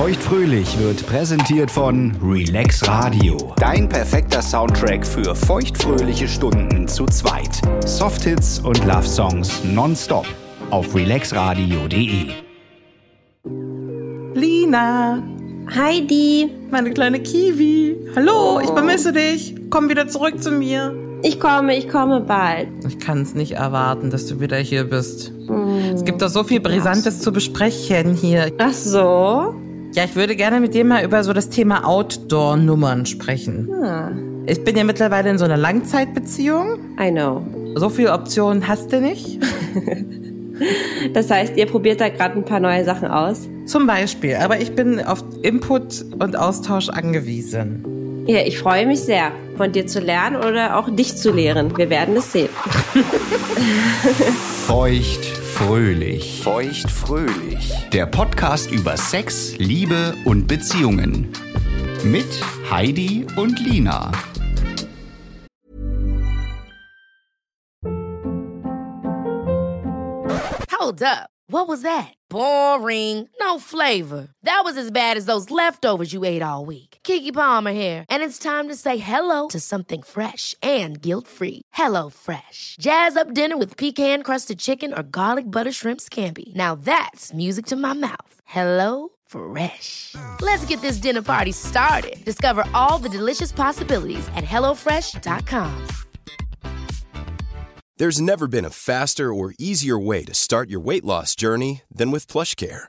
Feuchtfröhlich wird präsentiert von Relax Radio. Dein perfekter Soundtrack für feuchtfröhliche Stunden zu zweit. Softhits und Love Songs nonstop auf relaxradio.de. Lina, Heidi, meine kleine Kiwi. Hallo, ich vermisse dich. Komm wieder zurück zu mir. ich komme, ich komme bald. Ich kann es nicht erwarten, dass du wieder hier bist. Es gibt doch so viel Brisantes zu besprechen hier. Ach so? Ja, ich würde gerne mit dir mal über so das Thema Outdoor-Nummern sprechen. Ah, Ich bin ja mittlerweile in so einer Langzeitbeziehung. I know. So viele Optionen hast du nicht. Das heißt, ihr probiert da gerade ein paar neue Sachen aus? Zum Beispiel. Aber ich bin auf Input und Austausch angewiesen. Ja, ich freue mich sehr, von dir zu lernen oder auch dich zu lehren. Wir werden es sehen. Feuchtfröhlich. Feuchtfröhlich. Der Podcast über Sex, Liebe und Beziehungen. Mit Heidi und Lina. Hold up. What was that? Boring. No flavor. That was as bad as those leftovers you ate all week. Kiki Palmer here, and it's time to say hello to something fresh and guilt-free. Hello Fresh. Jazz up dinner with pecan-crusted chicken or garlic butter shrimp scampi. Now that's music to my mouth. Hello Fresh. Let's get this dinner party started. Discover all the delicious possibilities at hellofresh.com. There's never been a faster or easier way to start your weight loss journey than with PlushCare.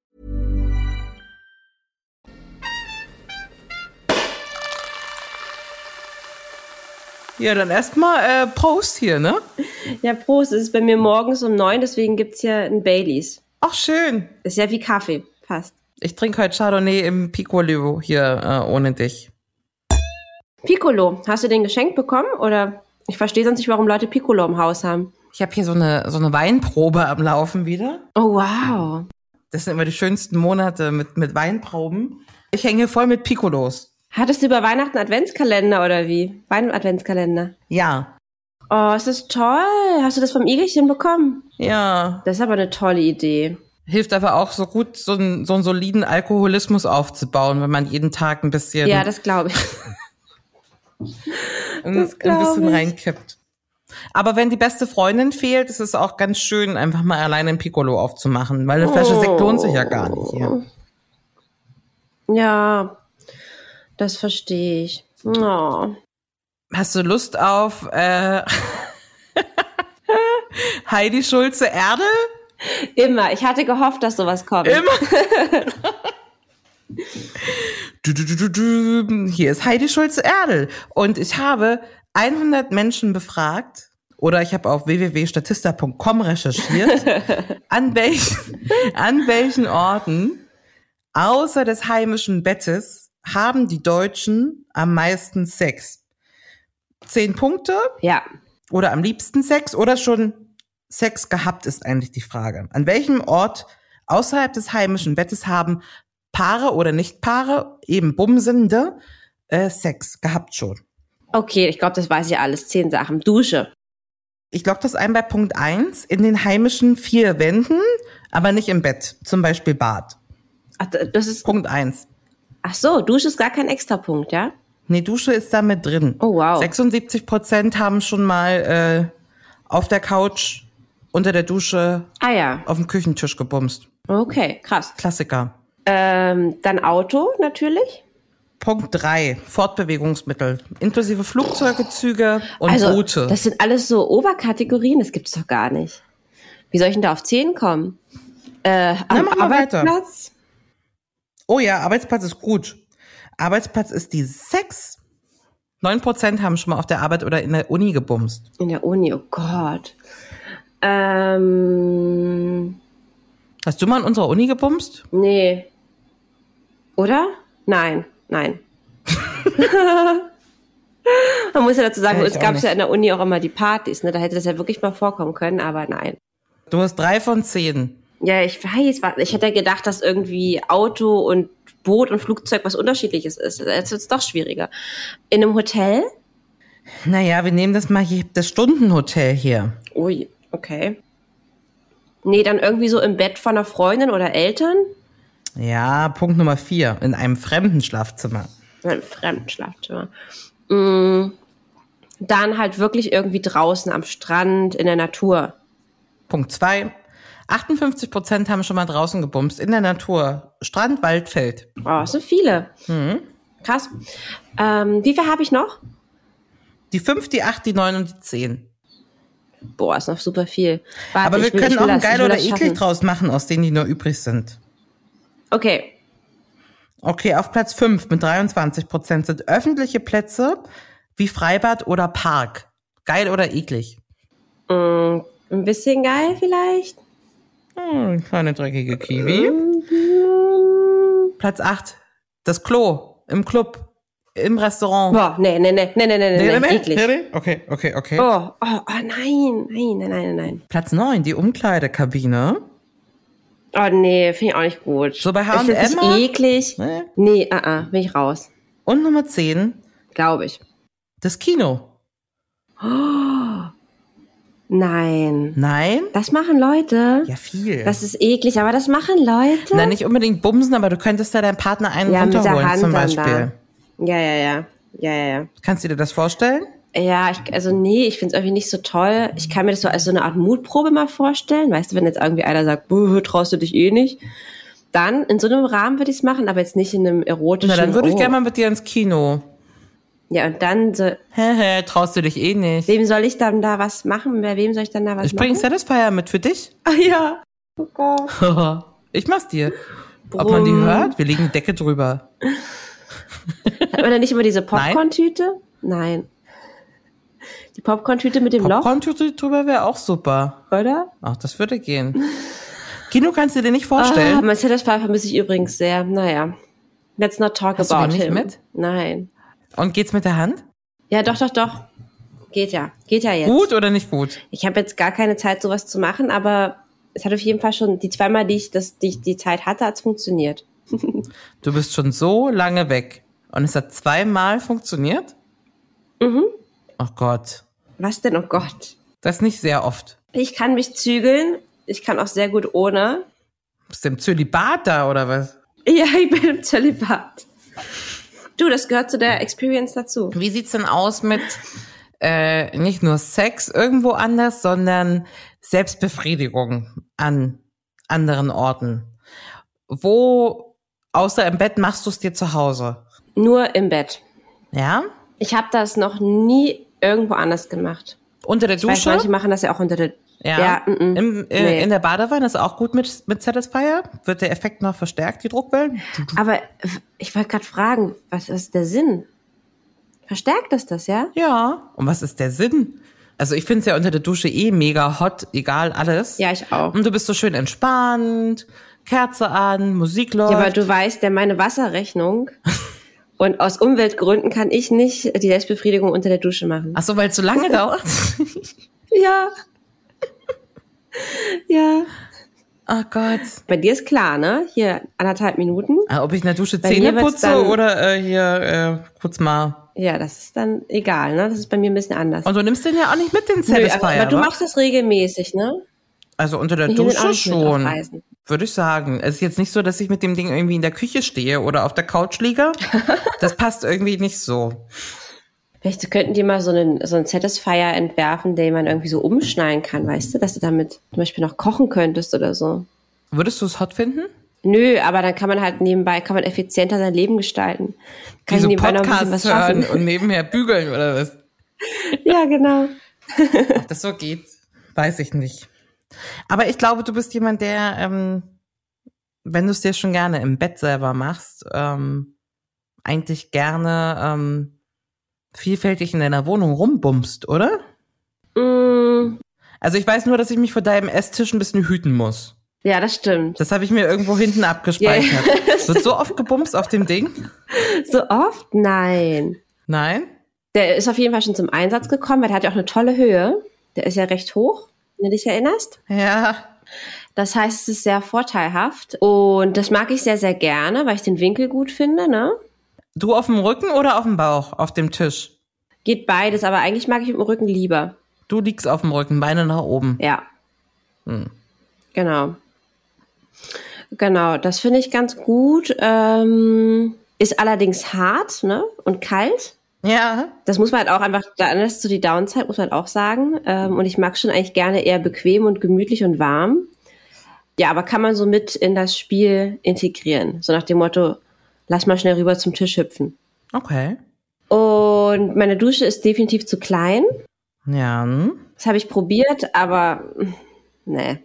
Ja, dann erstmal äh, Prost hier, ne? Ja, Prost. Es ist bei mir morgens um neun, deswegen gibt's hier ein Baileys. Ach, schön. Ist ja wie Kaffee. Passt. Ich trinke heute Chardonnay im Piccolo hier äh, ohne dich. Piccolo, hast du den geschenkt bekommen? Oder ich verstehe sonst nicht, warum Leute Piccolo im Haus haben. Ich habe hier so eine, so eine Weinprobe am Laufen wieder. Oh, wow. Das sind immer die schönsten Monate mit, mit Weinproben. Ich hänge voll mit Piccolos. Hattest du über Weihnachten Adventskalender oder wie? Wein-Adventskalender. Ja. Oh, ist das toll. Hast du das vom Igelchen bekommen? Ja. Das ist aber eine tolle Idee. Hilft aber auch so gut, so einen, so einen soliden Alkoholismus aufzubauen, wenn man jeden Tag ein bisschen, Ja, das glaube ich. ein, das ein glaub bisschen ich. reinkippt. Aber wenn die beste Freundin fehlt, ist es auch ganz schön, einfach mal alleine ein Piccolo aufzumachen, weil eine Flasche Sekt lohnt sich ja gar nicht hier. Ja, das verstehe ich. Oh. Hast du Lust auf äh, Heidi Schulze Erde? Immer. Ich hatte gehofft, dass sowas kommt. Immer. Du, du, du, du, du. Hier ist Heidi Schulze Erdel. Und ich habe 100 Menschen befragt, oder ich habe auf www.statista.com recherchiert, an welchen, an welchen Orten außer des heimischen Bettes haben die Deutschen am meisten Sex? Zehn Punkte Ja. oder am liebsten Sex oder schon Sex gehabt ist eigentlich die Frage. An welchem Ort außerhalb des heimischen Bettes haben Paare oder Nicht-Paare, eben Bumsende, äh, Sex gehabt schon? Okay, ich glaube, das weiß ich alles. Zehn Sachen. Dusche. Ich log das ein bei Punkt eins in den heimischen vier Wänden, aber nicht im Bett. Zum Beispiel Bad. Ach, das ist. Punkt eins. Ach so, Dusche ist gar kein Extrapunkt, ja? Nee, Dusche ist da mit drin. Oh, wow. 76 Prozent haben schon mal äh, auf der Couch unter der Dusche Ah ja. auf dem Küchentisch gebumst. Okay, krass. Klassiker. Ähm, dann Auto natürlich. Punkt 3, Fortbewegungsmittel, inklusive Flugzeuge, Züge und also, Boote. das sind alles so Oberkategorien, das gibt's doch gar nicht. Wie soll ich denn da auf 10 kommen? Äh, am weiter. Arbeitsplatz? Oh ja, Arbeitsplatz ist gut. Arbeitsplatz ist die 6. 9% haben schon mal auf der Arbeit oder in der Uni gebumst. In der Uni, oh Gott. Ähm, Hast du mal in unserer Uni gebumst? nee. Oder? Nein, nein. Man muss ja dazu sagen, Ja, bei ich uns auch gab es ja in der Uni auch immer die Partys, ne? Da hätte das ja wirklich mal vorkommen können, aber nein. Du hast drei von zehn. Ja, ich weiß, ich hätte gedacht, dass irgendwie Auto und Boot und Flugzeug was unterschiedliches ist. Jetzt wird's doch schwieriger. In einem Hotel? Naja, wir nehmen das mal hier, das Stundenhotel hier. Ui, okay. Nee, dann irgendwie so im Bett von einer Freundin oder Eltern? Ja, Punkt Nummer vier, in einem fremden Schlafzimmer. In einem fremden Schlafzimmer. Mm, dann halt wirklich irgendwie draußen am Strand, in der Natur. Punkt zwei, 58% haben schon mal draußen gebumst, in der Natur. Strand, Wald, Feld. Oh, sind viele. Krass. Ähm, wie viel habe ich noch? Die fünf, die acht, die neun und die zehn. Boah, ist noch super viel. Warte, Aber wir will- können auch ein geil oder eklig draus machen, aus denen die nur übrig sind. Okay. Okay, auf Platz 5 mit 23 Prozent sind öffentliche Plätze wie Freibad oder Park. Geil oder eklig? Mm, ein bisschen geil vielleicht. Hm, kleine dreckige Kiwi. Platz 8, das Klo im Club, im Restaurant. Boah, nee, nee, nee, nee, nee, nee, nee, nee, eklig. Okay, okay, okay. Oh, oh, oh, nein, nein, nein, nein, nein. Platz 9, die Umkleidekabine. Oh, nee, finde ich auch nicht gut. So bei H&M nicht mal? eklig. Nee. Nee, ah, ah, bin ich raus. Und Nummer 10, Glaube ich. das Kino. Nein. Nein? Das machen Leute. Ja, viel. Das ist eklig, aber das machen Leute. Na, nicht unbedingt bumsen, aber du könntest da deinem Partner einen ja, mit der runterholen Hand zum dann Beispiel. da. Ja, ja, ja. Ja, ja, ja. Kannst du dir das vorstellen? Ja, ich, also nee, ich find's irgendwie nicht so toll. Ich kann mir das so als so eine Art Mutprobe mal vorstellen. Weißt du, wenn jetzt irgendwie einer sagt, "Buh, traust du dich eh nicht, dann in so einem Rahmen würde ich's machen, aber jetzt nicht in einem erotischen. Na, dann würde ich oh. gerne mal mit dir ins Kino. Ja, und dann so, Hehe, traust du dich eh nicht. wem soll ich dann da was machen? Bei wem soll ich dann da was Ich bringe machen? Satisfier mit für dich. Ah, ja. Oh Gott. ich mach's dir. Ob man die Brumm. hört? Wir legen Decke drüber. Hat man da nicht immer diese Popcorn-Tüte? Nein. Die Popcorn-Tüte mit dem Loch, Popcorn-Tüte drüber wäre auch super. oder? Ach, das würde gehen. Kino kannst du dir nicht vorstellen. mein Satisfier vermisse ich übrigens sehr. Naja. Let's not talk Hast du about den nicht him. mit? Nein. Und geht's mit der Hand? Ja, doch, doch, doch. Geht ja. Geht ja jetzt. Gut oder nicht gut? Ich habe jetzt gar keine Zeit, sowas zu machen, aber es hat auf jeden Fall schon die zweimal, die ich, das, die, ich die Zeit hatte, hat's funktioniert. Du bist schon so lange weg. Und es hat zweimal funktioniert? Mhm. Oh Gott. Was denn? Oh Gott. Das nicht sehr oft. Ich kann mich zügeln. Ich kann auch sehr gut ohne. Bist du im Zölibat da oder was? Ja, ich bin im Zölibat. Du, das gehört zu der Experience dazu. Wie sieht's denn aus mit äh, nicht nur Sex irgendwo anders, sondern Selbstbefriedigung an anderen Orten? Wo außer im Bett machst du es dir zu Hause? Nur im Bett. Ja? Ich habe das noch nie irgendwo anders gemacht. Unter der Ich weiß, Dusche? manche machen das ja auch unter der. Ja. ja mm, mm. Im, äh, Nee. In der Badewanne ist auch gut mit, mit Satisfier. Wird der Effekt noch verstärkt, die Druckwellen? Aber ich wollte gerade fragen, was ist der Sinn? Verstärkt es das, ja? Ja. Und was ist der Sinn? Also ich finde es ja unter der Dusche eh mega hot, egal alles. Ja, ich auch. Und du bist so schön entspannt, Kerze an, Musik läuft. Ja, aber du weißt ja meine Wasserrechnung. Und aus Umweltgründen kann ich nicht die Selbstbefriedigung unter der Dusche machen. Ach so, weil es so lange dauert? Ja. ja. Oh Gott. Bei dir ist klar, ne? Hier anderthalb Minuten. Ah, Ob ich in der Dusche Bei Zähne putze dann- oder äh, hier äh, kurz mal. Ja, das ist dann egal, ne? Das ist bei mir ein bisschen anders. Und du nimmst den ja auch nicht mit, den Nö, Satisfier, aber, aber du machst das regelmäßig, ne? Also unter der Ich Dusche schon, würde ich sagen. Es ist jetzt nicht so, dass ich mit dem Ding irgendwie in der Küche stehe oder auf der Couch liege. Das passt irgendwie nicht so. Vielleicht könnten die mal so einen, so einen Satisfier entwerfen, den man irgendwie so umschneiden kann, weißt du? Dass du damit zum Beispiel noch kochen könntest oder so. Würdest du es hot finden? Nö, aber dann kann man halt nebenbei, kann man effizienter sein Leben gestalten. Kann Wie so nebenbei noch ein bisschen Podcasts was hören schaffen. und nebenher bügeln oder was? Ja, genau. Ob das so geht, weiß ich nicht. Aber ich glaube, du bist jemand, der, ähm, wenn du es dir schon gerne im Bett selber machst, ähm, eigentlich gerne ähm, vielfältig in deiner Wohnung rumbummst, oder? Mm, Also ich weiß nur, dass ich mich vor deinem Esstisch ein bisschen hüten muss. ja, das stimmt. Das habe ich mir irgendwo hinten abgespeichert. Wird so oft gebumst auf dem Ding? So oft? Nein. Nein? Der ist auf jeden Fall schon zum Einsatz gekommen, weil der hat ja auch eine tolle Höhe. Der ist ja recht hoch, wenn du dich erinnerst. Ja. Das heißt, es ist sehr vorteilhaft. Und das mag ich sehr, sehr gerne, weil ich den Winkel gut finde, ne? Du auf dem Rücken oder auf dem Bauch, auf dem Tisch? Geht beides, aber eigentlich mag ich mit dem Rücken lieber. Du liegst auf dem Rücken, Beine nach oben. Ja. Genau. Genau, das finde ich ganz gut. Ähm, ist allerdings hart, ne? Und kalt. Ja. Das muss man halt auch einfach, das ist so die Downside, muss man halt auch sagen. Ähm, und ich mag schon eigentlich gerne eher bequem und gemütlich und warm. Ja, aber kann man so mit in das Spiel integrieren. So nach dem Motto, lass mal schnell rüber zum Tisch hüpfen. Okay. Und meine Dusche ist definitiv zu klein. Ja. hm. Das habe ich probiert, aber nee.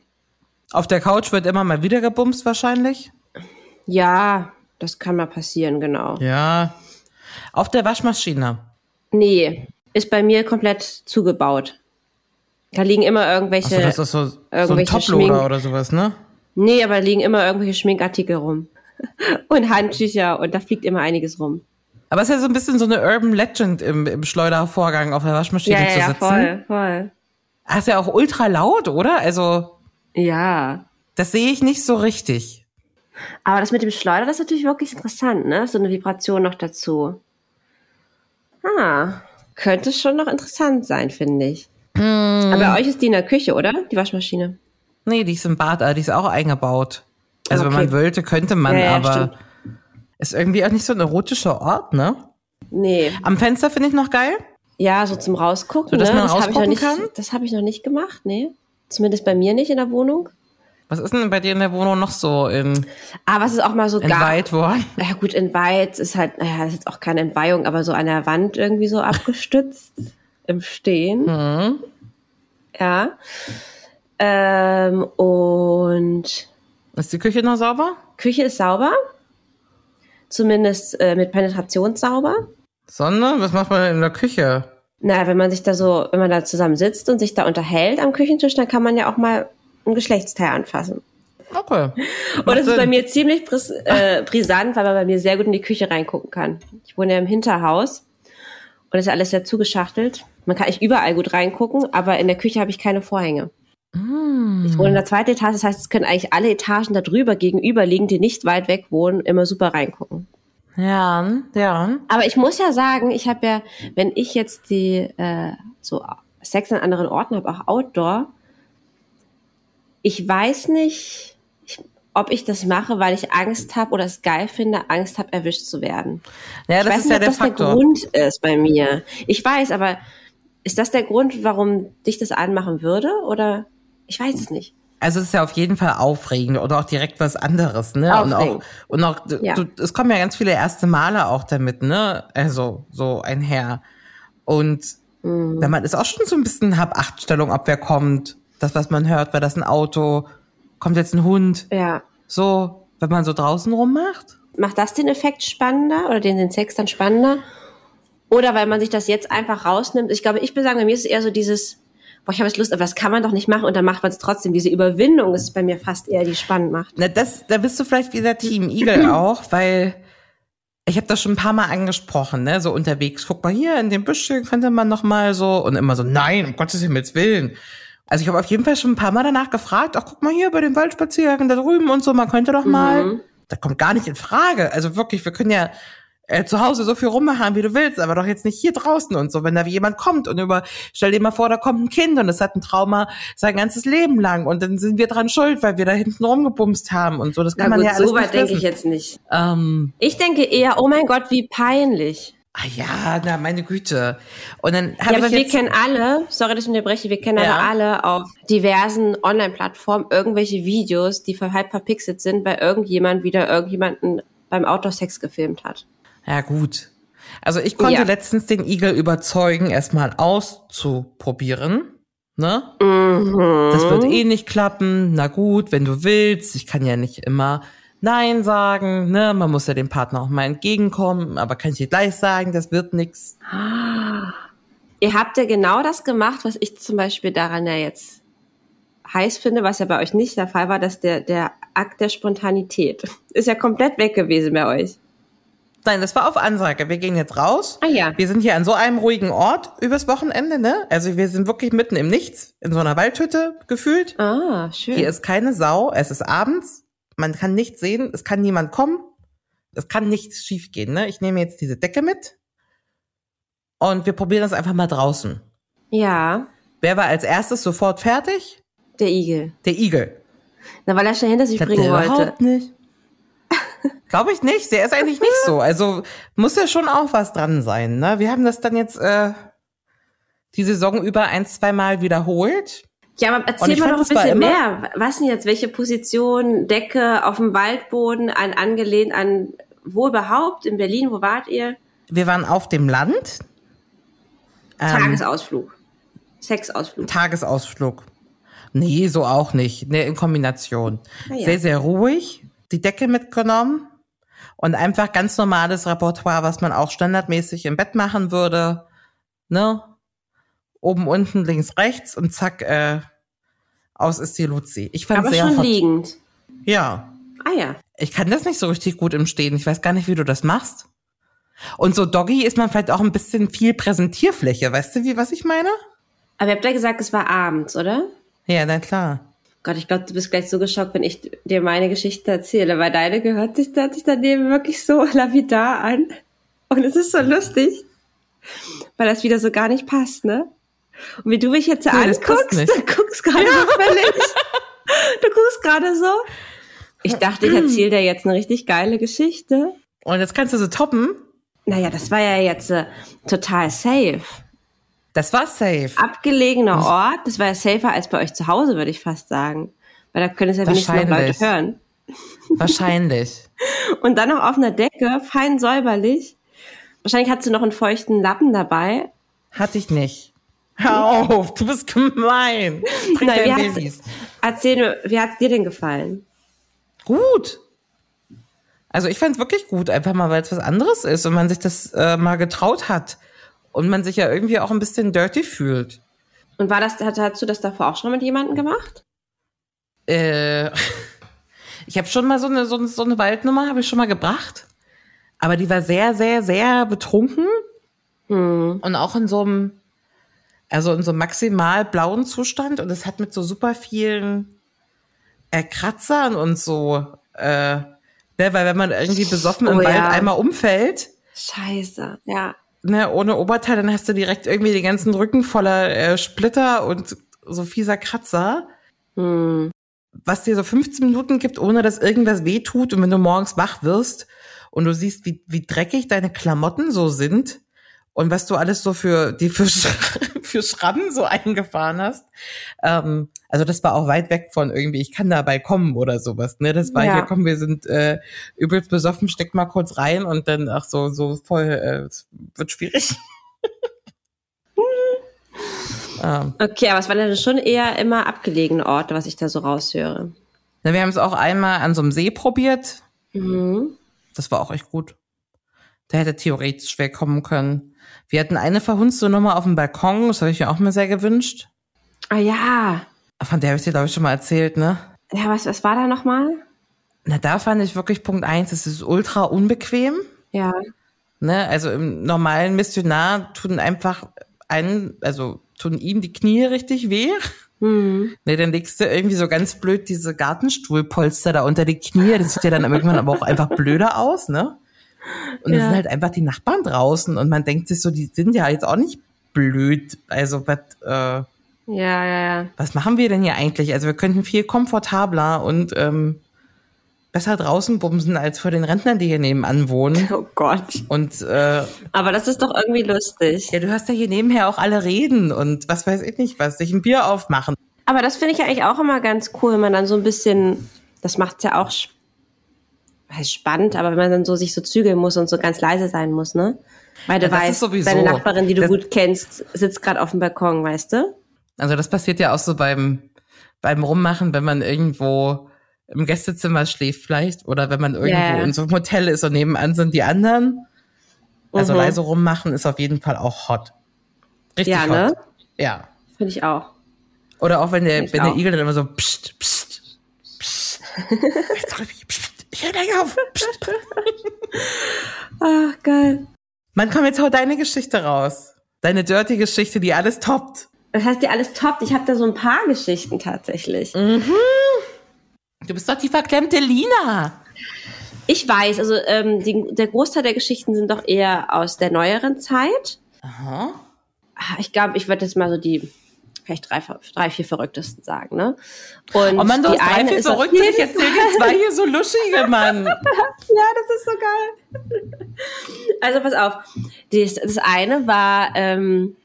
Auf der Couch wird immer mal wieder gebumst wahrscheinlich. Ja, das kann mal passieren, genau. Ja. Auf der Waschmaschine. Nee, ist bei mir komplett zugebaut. Da liegen immer irgendwelche. Achso, das ist so, so ein irgendwelche Toploader oder sowas, ne? Nee, aber liegen immer irgendwelche Schminkartikel rum. und Handtücher und da fliegt immer einiges rum. Aber es ist ja so ein bisschen so eine Urban Legend im, im Schleudervorgang auf der Waschmaschine Ja, ja, zu ja, sitzen. voll, voll. Ah, ist ja auch ultra laut, oder? Also, Ja. das sehe ich nicht so richtig. Aber das mit dem Schleuder, das ist natürlich wirklich interessant, ne? So eine Vibration noch dazu. Ah, könnte schon noch interessant sein, finde ich. Aber bei euch ist die in der Küche, oder? Die Waschmaschine. Nee, die ist im Bad, die ist auch eingebaut. Also wenn Okay. man wollte, könnte man, Ja, ja, aber stimmt. ist irgendwie auch nicht so ein erotischer Ort, ne? Nee. Am Fenster finde ich noch geil. Ja, so zum Rausgucken. So, dass ne? man das ich noch rausgucken nicht, kann? Das habe ich noch nicht gemacht, nee. Zumindest bei mir nicht in der Wohnung. Was ist denn bei dir in der Wohnung noch so in, Aber es ist auch mal so entweiht worden? Ja gut, entweiht ist halt, naja, das ist jetzt auch keine Entweihung, aber so an der Wand irgendwie so abgestützt im Stehen. Mhm. Ja. Ähm, und Ist die Küche noch sauber? Küche ist sauber. Zumindest äh, mit Penetration sauber. Sonne? Was macht man denn in der Küche? Na, wenn man sich da so, wenn man da zusammen sitzt und sich da unterhält am Küchentisch, dann kann man ja auch mal ein Geschlechtsteil anfassen. Okay. Und das ist Sinn. bei mir ziemlich bris äh, brisant, weil man bei mir sehr gut in die Küche reingucken kann. Ich wohne ja im Hinterhaus und ist ja alles sehr zugeschachtelt. Man kann echt überall gut reingucken, aber in der Küche habe ich keine Vorhänge. Ich wohne in der zweiten Etage, das heißt, es können eigentlich alle Etagen da drüber gegenüber liegen, die nicht weit weg wohnen, immer super reingucken. Ja, ja. Aber ich muss ja sagen, ich habe ja, wenn ich jetzt die äh, so Sex an anderen Orten habe, auch Outdoor, ich weiß nicht, ich, ob ich das mache, weil ich Angst habe oder es geil finde, Angst habe, erwischt zu werden. Ja, ich das weiß ist nicht, ja ob der das der Faktor. Grund ist bei mir. Ich weiß, aber ist das der Grund, warum dich das anmachen würde? Oder ich weiß es nicht. Also es ist ja auf jeden Fall aufregend oder auch direkt was anderes, ne? Und auch, Aufregend. und auch du, Ja. du, es kommen ja ganz viele erste Male auch damit, ne? Also so einher. Und Mhm. wenn man ist auch schon so ein bisschen Hab-Acht-Stellung, ob wer kommt. Das, was man hört, war das ein Auto? Kommt jetzt ein Hund? Ja. So, wenn man so draußen rummacht? Macht das den Effekt spannender oder den, den Sex dann spannender? Oder weil man sich das jetzt einfach rausnimmt? Ich glaube, ich würde sagen, bei mir ist es eher so dieses, boah, ich habe jetzt Lust, aber das kann man doch nicht machen und dann macht man es trotzdem. Diese Überwindung ist bei mir fast eher, die spannend macht. Na, das, da bist du vielleicht wieder Team Eagle auch, weil ich habe das schon ein paar Mal angesprochen, ne, so unterwegs. Guck mal hier in dem Büschchen könnte man noch mal so und immer so, nein, um Gottes Himmels Willen. Also ich habe auf jeden Fall schon ein paar Mal danach gefragt, ach guck mal hier bei dem Waldspaziergang da drüben und so, man könnte doch mal. Das kommt gar nicht in Frage. Also wirklich, wir können ja äh, zu Hause so viel rummachen, wie du willst, aber doch jetzt nicht hier draußen und so. Wenn da jemand kommt und über, stell dir mal vor, da kommt ein Kind und es hat ein Trauma sein ganzes Leben lang und dann sind wir dran schuld, weil wir da hinten rumgebumst haben und so. Das kann Na man gut, ja alles so weit denke ich jetzt nicht. Ähm, Ich denke eher, oh mein Gott, wie peinlich. Ah ja, na meine Güte. Und dann habe Ja, aber ich wir jetzt, kennen alle, sorry, dass ich unterbreche, wir kennen Ja. aber alle auf diversen Online-Plattformen irgendwelche Videos, die halb verpixelt sind, weil irgendjemand wieder irgendjemanden beim Outdoor-Sex gefilmt hat. Ja, gut. Also ich konnte Ja. letztens den Igel überzeugen, erstmal auszuprobieren. Ne? Mhm. Das wird eh nicht klappen. Na gut, wenn du willst. Ich kann ja nicht immer Nein sagen. Ne? Man muss ja dem Partner auch mal entgegenkommen. Aber kann ich dir gleich sagen, das wird nix. Ihr habt ja genau das gemacht, was ich zum Beispiel daran ja jetzt heiß finde, was ja bei euch nicht der Fall war, dass der, der Akt der Spontanität ist ja komplett weg gewesen bei euch. Nein, das war auf Ansage. Wir gehen jetzt raus. Ah ja. Wir sind hier an so einem ruhigen Ort übers Wochenende, ne? Also wir sind wirklich mitten im Nichts, in so einer Waldhütte gefühlt. Ah, schön. Hier ist keine Sau, es ist abends, man kann nichts sehen, es kann niemand kommen, es kann nichts schiefgehen. Ne? Ich nehme jetzt diese Decke mit und wir probieren das einfach mal draußen. Ja, Wer war als erstes sofort fertig? der Igel. Der Igel. Na, weil er schnell hinter sich bringen wollte. überhaupt nicht. Glaube ich nicht. Der ist eigentlich nicht so. Also muss ja schon auch was dran sein. Ne? Wir haben das dann jetzt äh, die Saison über ein, zwei Mal wiederholt. Ja, aber erzähl mal noch ein bisschen mehr. Was denn jetzt? Welche Position? Decke auf dem Waldboden, an, angelehnt an wo überhaupt? In Berlin, wo wart ihr? Wir waren auf dem Land. Ähm, Tagesausflug. Sexausflug. Tagesausflug. Nee, so auch nicht. Nee, in Kombination. Ah ja. Sehr, sehr ruhig. Die Decke mitgenommen. Und einfach ganz normales Repertoire, was man auch standardmäßig im Bett machen würde. Ne? Oben, unten, links, rechts und zack, äh, aus ist die Luzi. Ich fand Aber sehr schon hot. liegend. Ja. Ah ja. Ich kann das nicht so richtig gut im Stehen. Ich weiß gar nicht, wie du das machst. Und so Doggy ist man vielleicht auch ein bisschen viel Präsentierfläche. Weißt du, wie, was ich meine? Aber ihr habt ja gesagt, es war abends, oder? Ja, na klar. Gott, ich glaube, du bist gleich so geschockt, wenn ich dir meine Geschichte erzähle, weil deine gehört sich, hört sich daneben wirklich so lapidar an. Und es ist so lustig, weil das wieder so gar nicht passt, ne? Und wie du mich jetzt Nee, anguckst, du guckst gerade so völlig, du guckst gerade so. Ich dachte, ich erzähle dir jetzt eine richtig geile Geschichte. Und jetzt kannst du so toppen. Naja, das war ja jetzt äh, total safe. Das war safe. Abgelegener Ort, das war ja safer als bei euch zu Hause, würde ich fast sagen. Weil da können es ja wenigstens noch Leute Wahrscheinlich. hören. Wahrscheinlich. Und dann noch auf einer Decke, fein säuberlich. Wahrscheinlich hast du noch einen feuchten Lappen dabei. Hatte ich nicht. Hör auf, du bist gemein. Bring Nein, wie dein hat's- Babys. Erzähl mir, wie hat's dir denn gefallen? Gut. Also ich fand es wirklich gut, einfach mal, weil es was anderes ist und man sich das äh, mal getraut hat. Und man sich ja irgendwie auch ein bisschen dirty fühlt. Und war das, hast du das davor auch schon mit jemandem gemacht? Äh, ich habe schon mal so eine, so, eine- so eine Waldnummer, habe ich schon mal gebracht. Aber die war sehr, sehr, sehr betrunken. Und auch in so einem, also in so einem maximal blauen Zustand. Und es hat mit so super vielen äh, Kratzern und so, äh, ne, weil wenn man irgendwie besoffen im Oh Wald ja. einmal umfällt, Scheiße, ja. Ne, ohne Oberteil, dann hast du direkt irgendwie den ganzen Rücken voller äh, Splitter und so fieser Kratzer. Hm. Was dir so 15 Minuten gibt, ohne dass irgendwas weh tut und wenn du morgens wach wirst und du siehst, wie, wie dreckig deine Klamotten so sind und was du alles so für die für, für Schrammen so eingefahren hast. Ähm, also das war auch weit weg von irgendwie, ich kann dabei kommen oder sowas. Ne, das war Ja. hier, komm, wir sind äh, übelst besoffen, steck mal kurz rein und dann ach so so voll, äh, es wird schwierig. ähm, Okay, aber es waren dann schon eher immer abgelegene Orte, was ich da so raushöre. na, wir haben es auch einmal an so einem See probiert. Mhm. Das war auch echt gut. Der hätte theoretisch schwer kommen können. Wir hatten eine verhunzte Nummer auf dem Balkon, das habe ich mir auch mal sehr gewünscht. Ah ja. Von der habe ich dir, glaube ich, schon mal erzählt, ne? Ja, was, was war da nochmal? Na, da fand ich wirklich Punkt eins, es ist ultra unbequem. Ja. Ne? Also im normalen Missionar tun einfach einen, also tun ihm die Knie richtig weh. Hm. Ne, dann legst du irgendwie so ganz blöd diese Gartenstuhlpolster da unter die Knie. Das sieht ja dann irgendwann aber auch einfach blöder aus, ne? Und es Ja. sind halt einfach die Nachbarn draußen und man denkt sich so, die sind ja jetzt auch nicht blöd. Also was, äh, Ja, ja, ja. was machen wir denn hier eigentlich? Also wir könnten viel komfortabler und ähm, besser draußen bumsen als vor den Rentnern, die hier nebenan wohnen. Oh Gott. Und äh, Aber das ist doch irgendwie lustig. ja, du hörst ja hier nebenher auch alle reden und was weiß ich nicht was, sich ein Bier aufmachen. Aber das finde ich ja eigentlich auch immer ganz cool, wenn man dann so ein bisschen, das macht's ja auch heißt spannend, aber wenn man dann so sich so zügeln muss und so ganz leise sein muss, ne? Weil du Ja, weißt, deine Nachbarin, die du Das- gut kennst, sitzt gerade auf dem Balkon, weißt du? Also das passiert ja auch so beim, beim Rummachen, wenn man irgendwo im Gästezimmer schläft vielleicht oder wenn man irgendwo Ja. in so einem Hotel ist und nebenan sind die anderen. Also Mhm. leise rummachen ist auf jeden Fall auch hot. Richtig Ja, hot. ne? Ja. Finde ich auch. Oder auch wenn der, wenn der. Igel dann immer so pst, pst, pst. Jetzt drück ich, pst, ich höre gleich auf. Ach, geil. Mann, komm, jetzt hau deine Geschichte raus. Deine dirty Geschichte, die alles toppt. Das heißt dir alles top. Ich habe da so ein paar Geschichten tatsächlich. Du bist doch die verklemmte Lina. Ich weiß, also ähm, die, der Großteil der Geschichten sind doch eher aus der neueren Zeit. Aha. Ah, Ich glaube, ich würde jetzt mal so die vielleicht drei, drei vier verrücktesten sagen, ne? Und Oh Mann, du die hast drei, eine vier Verrückte. Ich jeden erzähl dir zwei hier so luschige, Mann. Ja, das ist so geil. Also pass auf. Das, das eine war ähm,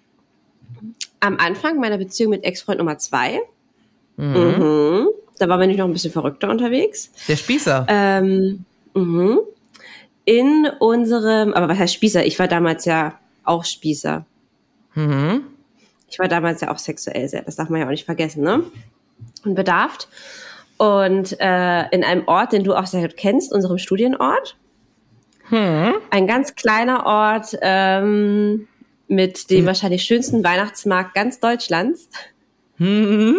am Anfang meiner Beziehung mit Ex-Freund Nummer zwei. Mhm. Da waren wir nämlich noch ein bisschen verrückter unterwegs. Der Spießer. Ähm, mhm. In unserem, aber was heißt Spießer? Ich war damals ja auch Spießer. Mhm. Ich war damals ja auch sexuell sehr, das darf man ja auch nicht vergessen, ne? Und bedarft. Und äh, in einem Ort, den du auch sehr gut kennst, unserem Studienort. Ein ganz kleiner Ort ähm, mit dem wahrscheinlich schönsten Weihnachtsmarkt ganz Deutschlands. äh,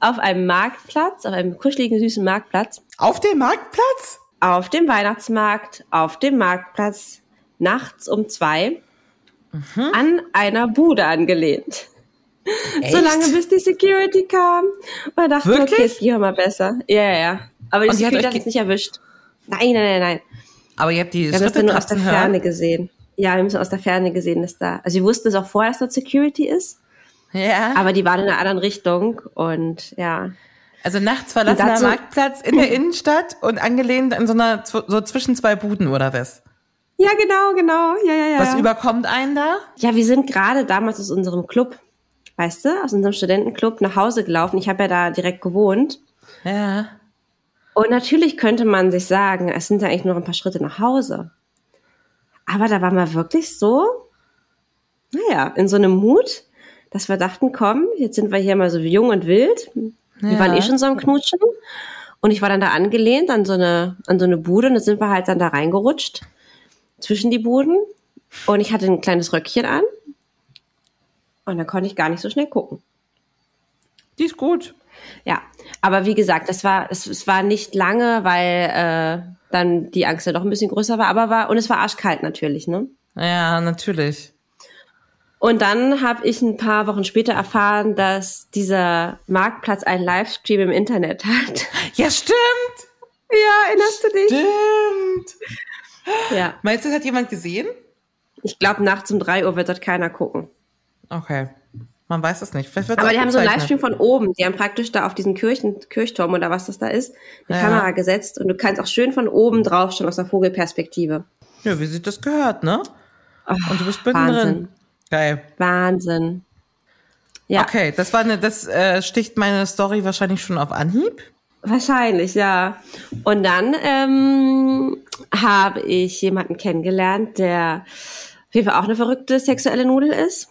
auf einem Marktplatz, auf einem kuscheligen, süßen Marktplatz. Auf dem Marktplatz? Auf dem Weihnachtsmarkt, auf dem Marktplatz, nachts um zwei, an einer Bude angelehnt. So lange, bis die Security kam. Und da dachte ich, Wirklich? okay, gehen wir mal besser. Ja, ja, ja. Aber die Und Security hat uns nicht erwischt. Nein, nein, nein, nein. Aber ihr habt die Wir haben das dann nur aus der trotzdem Ferne hören. gesehen. Ja, wir haben es aus der Ferne gesehen, dass da, also wir wussten es auch vorher, dass da Security ist, Ja. aber die waren in einer anderen Richtung und ja. also nachts verlassener dazu- Marktplatz in der Innenstadt und angelehnt an so einer, so zwischen zwei Buden oder was? Ja, genau, genau. Ja, ja, ja. Was überkommt einen da? Ja, wir sind gerade damals aus unserem Club, weißt du, aus unserem Studentenclub nach Hause gelaufen. Ich habe ja da direkt gewohnt. Ja. Und natürlich könnte man sich sagen, es sind ja eigentlich nur ein paar Schritte nach Hause. Aber da waren wir wirklich so, naja, in so einem Mut, dass wir dachten, komm, jetzt sind wir hier mal so jung und wild. Wir Ja. waren eh schon so am Knutschen. Und ich war dann da angelehnt an so eine, an so eine Bude und da sind wir halt dann da reingerutscht zwischen die Buden. Und ich hatte ein kleines Röckchen an. Und dann konnte ich gar nicht so schnell gucken. Die ist gut. Ja, aber wie gesagt, das war, es, es war nicht lange, weil äh, dann die Angst ja doch ein bisschen größer war, aber war, und es war arschkalt natürlich, ne? Ja, natürlich. Und dann habe ich ein paar Wochen später erfahren, dass dieser Marktplatz einen Livestream im Internet hat. Ja, stimmt. Ja, erinnerst du dich? Stimmt. Ja. Meinst du, das hat jemand gesehen? Ich glaube, nachts um drei Uhr wird dort keiner gucken. Okay. Man weiß es nicht. Aber die haben so einen. Livestream von oben. Die haben praktisch da auf diesen Kirchen, Kirchturm oder was das da ist, eine Ja. Kamera gesetzt und du kannst auch schön von oben drauf schauen aus der Vogelperspektive. Ja, wie sich das gehört, ne? Und du bist Wahnsinn. mittendrin. Geil. Wahnsinn. Ja. Okay, das war eine, das äh, sticht meine Story wahrscheinlich schon auf Anhieb. Wahrscheinlich, ja. Und dann ähm, habe ich jemanden kennengelernt, der auf jeden Fall auch eine verrückte sexuelle Nudel ist.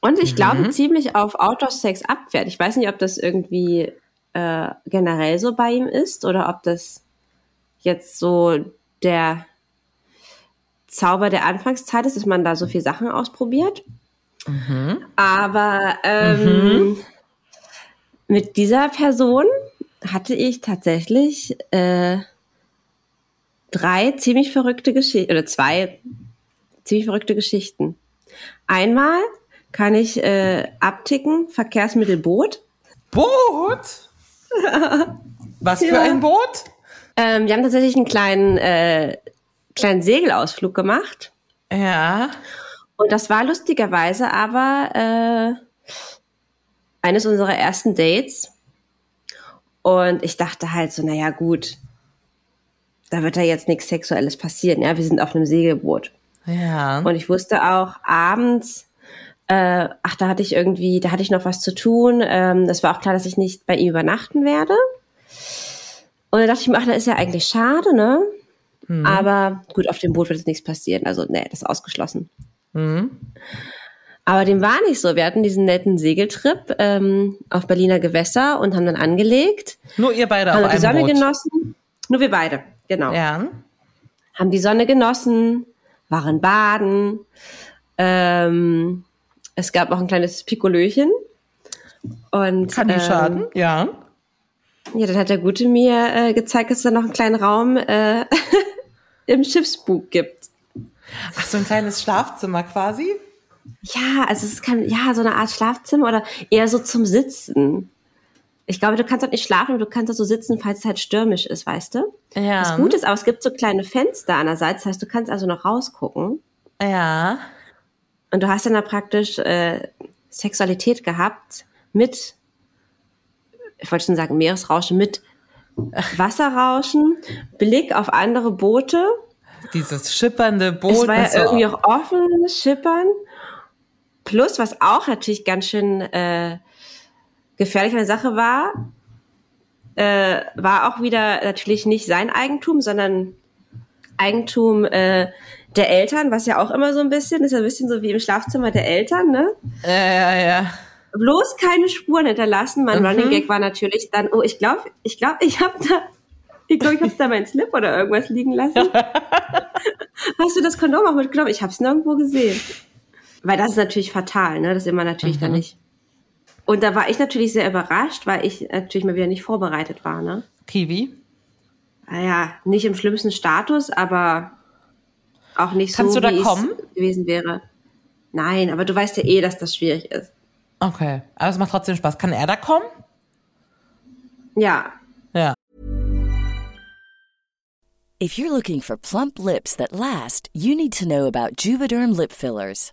Und ich glaube ziemlich auf Outdoor-Sex abfährt. Ich weiß nicht, ob das irgendwie äh, generell so bei ihm ist oder ob das jetzt so der Zauber der Anfangszeit ist, dass man da so viel Sachen ausprobiert. Aber ähm, mit dieser Person hatte ich tatsächlich äh, drei ziemlich verrückte Geschichten oder zwei ziemlich verrückte Geschichten. Einmal kann ich äh, abticken Verkehrsmittel Boot. Boot? Was für Ja. ein Boot? Ähm, wir haben tatsächlich einen kleinen äh, kleinen Segelausflug gemacht Ja. und das war lustigerweise aber äh, eines unserer ersten Dates. Und ich dachte halt so, naja, gut, da wird da jetzt nichts Sexuelles passieren. Ja, wir sind auf einem Segelboot. Ja. Und ich wusste auch abends, äh, ach, da hatte ich irgendwie, da hatte ich noch was zu tun. Ähm, das war auch klar, dass ich nicht bei ihm übernachten werde. Und dann dachte ich mir, ach, das ist ja eigentlich schade, ne? Aber gut, auf dem Boot wird jetzt nichts passieren. Also, nee, das ist ausgeschlossen. Aber dem war nicht so. Wir hatten diesen netten Segeltrip ähm, auf Berliner Gewässer und haben dann angelegt, Nur ihr beide haben auf die einem Sonne Boot. genossen. Nur wir beide, genau. Ja. Haben die Sonne genossen, waren baden. Ähm, es gab auch ein kleines Pikolöchen. Und, Kann nicht ähm, schaden. Ja. Ja, dann hat der Gute mir äh, gezeigt, dass es da noch einen kleinen Raum äh, im Schiffsbug gibt. Ach, so ein kleines Schlafzimmer quasi? Ja, also es kann, ja, so eine Art Schlafzimmer oder eher so zum Sitzen. Ich glaube, du kannst dort nicht schlafen, du kannst dort so sitzen, falls es halt stürmisch ist, weißt du? Ja. Das Gute ist, aber es gibt so kleine Fenster einerseits, das heißt, du kannst also noch rausgucken. Ja. Und du hast dann da praktisch äh, Sexualität gehabt mit, ich wollte schon sagen, Meeresrauschen, mit Wasserrauschen, Blick auf andere Boote. Dieses schippernde Boot. es war ja irgendwie auch offen, schippern. Plus, was auch natürlich ganz schön äh, gefährlich eine Sache war, äh, war auch wieder natürlich nicht sein Eigentum, sondern Eigentum äh, der Eltern, was ja auch immer so ein bisschen, ist ja ein bisschen so wie im Schlafzimmer der Eltern, ne? Ja, ja, ja. bloß keine Spuren hinterlassen. Mein Running Gag war natürlich dann, oh, ich glaube, ich glaube, ich habe da, ich glaube, ich habe da meinen Slip oder irgendwas liegen lassen. Hast du das Kondom auch mitgenommen? Ich habe es nirgendwo gesehen. Weil das ist natürlich fatal, ne? Das ist immer natürlich dann nicht. Und da war ich natürlich sehr überrascht, weil ich natürlich mal wieder nicht vorbereitet war, ne? Kiwi. Naja, nicht im schlimmsten Status, aber auch nicht Kannst so, du da wie es kommen? gewesen wäre. Nein, aber du weißt ja eh, dass das schwierig ist. Okay. Aber es macht trotzdem Spaß. Kann er da kommen? Ja, Ja. If you're looking for plump lips that last, you need to know about Juvederm lip fillers.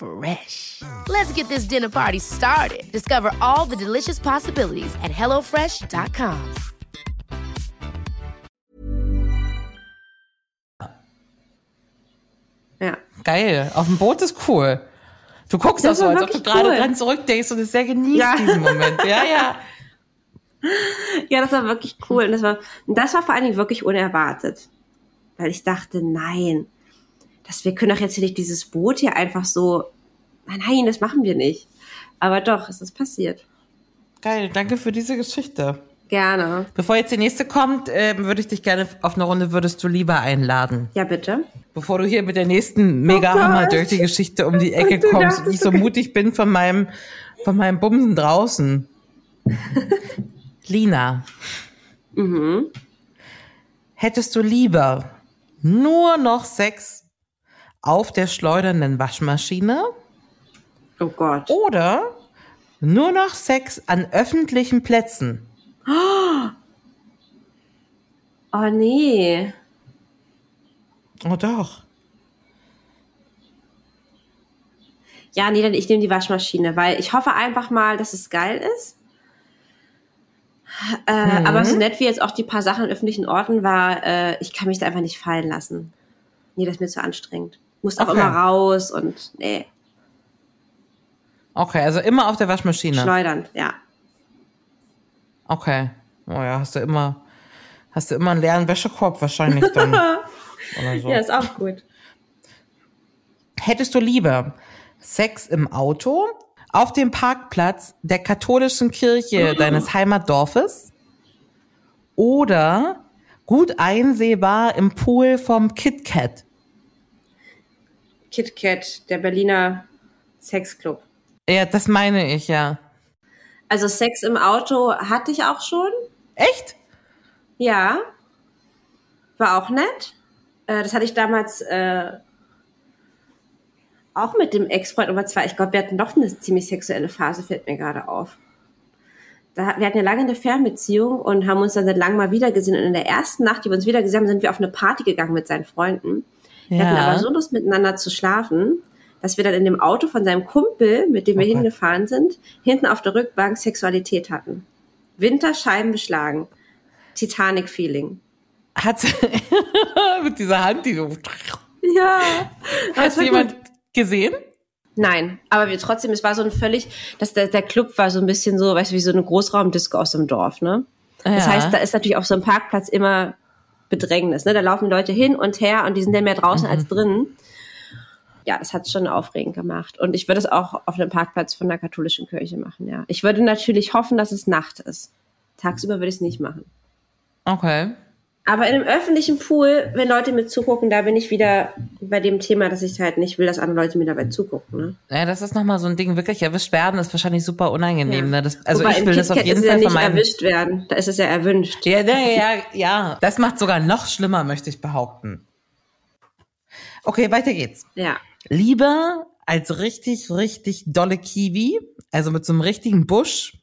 Fresh. Let's get this dinner party started. Discover all the delicious possibilities at hellofresh.com. ja. Geil. Auf dem Boot ist cool. Du guckst Das das so, als ob du gerade cool. dran zurückdenkst und es sehr genießt, Ja. diesen Moment. Ja, ja. Ja, das war wirklich cool. Und das war, und das war vor allen Dingen wirklich unerwartet. Weil ich dachte, nein, das, wir können doch jetzt hier nicht dieses Boot hier einfach so, nein, das machen wir nicht. Aber doch, es ist passiert. Geil. Danke für diese Geschichte. Gerne. Bevor jetzt die nächste kommt, ähm, würde ich dich gerne auf eine Runde würdest du lieber einladen. Ja, bitte. Bevor du hier mit der nächsten mega Oh hammer dirty Geschichte um die Ecke Und kommst und ich so mutig bin von meinem, von meinem Bumsen draußen. Lina. Mhm. Hättest du lieber nur noch Sex auf der schleudernden Waschmaschine Oh Gott. oder nur noch Sex an öffentlichen Plätzen? Oh nee. Oh doch. Ja, nee, dann ich nehme die Waschmaschine, weil ich hoffe einfach mal, dass es geil ist. Äh, Mhm. Aber so nett wie jetzt auch die paar Sachen an öffentlichen Orten war, äh, ich kann mich da einfach nicht fallen lassen. Nee, das ist mir zu anstrengend. Muss auch Okay. immer raus und nee, Okay, also immer auf der Waschmaschine. schleudernd, ja. Okay. Oh ja, hast du immer, hast du immer einen leeren Wäschekorb wahrscheinlich dann. so. Ja, ist auch gut. Hättest du lieber Sex im Auto, auf dem Parkplatz der katholischen Kirche deines Heimatdorfes oder gut einsehbar im Pool vom KitKat? KitKat, der Berliner Sexclub. Ja, das meine ich, ja. Also Sex im Auto hatte ich auch schon. Echt? Ja. War auch nett. Äh, das hatte ich damals äh, auch mit dem Ex-Freund Nummer zwei. Ich glaube, wir hatten doch eine ziemlich sexuelle Phase, fällt mir gerade auf. Da, wir hatten ja lange eine Fernbeziehung und haben uns dann seit langem mal wiedergesehen. Und in der ersten Nacht, die wir uns wiedergesehen haben, sind wir auf eine Party gegangen mit seinen Freunden. Wir hatten aber so Lust miteinander zu schlafen, dass wir dann in dem Auto von seinem Kumpel, mit dem wir Okay. hingefahren sind, hinten auf der Rückbank Sexualität hatten. Winterscheiben beschlagen. Titanic-Feeling. Hat mit dieser Hand, die so. Ja. Hat jemand gesehen? Nein, aber wir trotzdem, es war so ein völlig, dass der, der Club war so ein bisschen so, weißt du, wie so eine Großraumdisco aus dem Dorf, ne? Das Ja. heißt, da ist natürlich auf so einem Parkplatz immer Bedrängnis, ne? Da laufen Leute hin und her und die sind dann mehr draußen als drinnen. Ja, das hat schon aufregend gemacht. Und ich würde es auch auf einem Parkplatz von der katholischen Kirche machen, ja. Ich würde natürlich hoffen, dass es Nacht ist. Tagsüber würde ich es nicht machen. Okay. Aber in einem öffentlichen Pool, wenn Leute mir zugucken, da bin ich wieder bei dem Thema, dass ich halt nicht will, dass andere Leute mir dabei zugucken, ne? Ja, das ist nochmal so ein Ding. Wirklich erwischt werden ist wahrscheinlich super unangenehm. Ne? Das, also Wobei ich will das auf jeden ist Fall ja nicht erwischt werden. Da ist es ja erwünscht. Ja, ja, ja, ja. Das macht sogar noch schlimmer, möchte ich behaupten. Okay, weiter geht's. Ja. Lieber als richtig, richtig dolle Kiwi, also mit so einem richtigen Busch,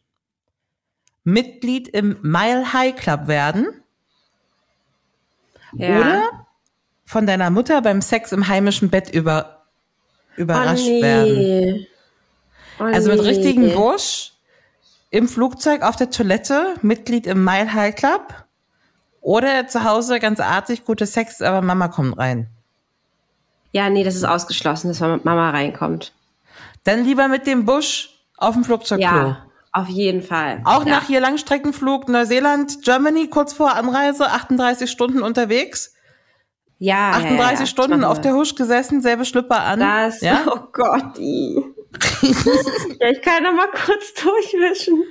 Mitglied im Mile High Club werden ja. oder von deiner Mutter beim Sex im heimischen Bett über, überrascht oh, nee. werden. Oh, Also mit nee. richtigen Busch, im Flugzeug, auf der Toilette, Mitglied im Mile High Club oder zu Hause ganz artig, gute Sex, aber Mama kommt rein. Ja, nee, das ist ausgeschlossen, dass Mama reinkommt. Dann lieber mit dem Busch auf dem Flugzeugklo. Ja, auf jeden Fall. Auch ja. nach hier Langstreckenflug Neuseeland, Germany, kurz vor Anreise, 38 Stunden unterwegs, ja, 38 ja, ja. Stunden auf der Husch gesessen, selbe Schlüpper an. Das, ja? oh Gott, ja, ich kann noch mal kurz durchwischen.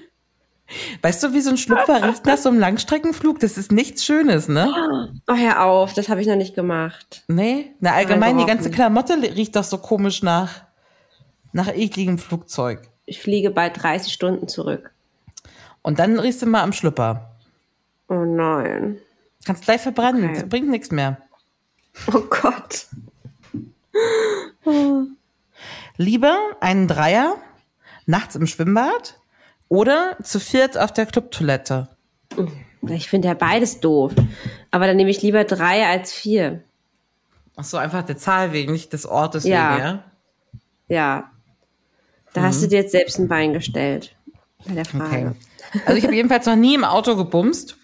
Weißt du, wie so ein Schlüpfer riecht nach so einem Langstreckenflug? Das ist nichts Schönes, ne? Oh, hör auf, das habe ich noch nicht gemacht. Nee, na allgemein, die ganze. Klamotte riecht doch so komisch nach, nach ekligem Flugzeug. Ich fliege bald 30 Stunden zurück. Und dann riechst du mal am Schlüpper. Oh nein. Kannst gleich verbrennen, Okay. das bringt nichts mehr. Oh Gott. Lieber einen Dreier nachts im Schwimmbad oder zu viert auf der Clubtoilette. Ich finde ja beides doof. Aber dann nehme ich lieber drei als vier. Ach so, einfach der Zahl wegen, nicht des Ortes Ja. wegen, ja? Ja. Da hast du dir jetzt selbst ein Bein gestellt. Bei der Frage. Okay. Also ich habe jedenfalls noch nie im Auto gebumst.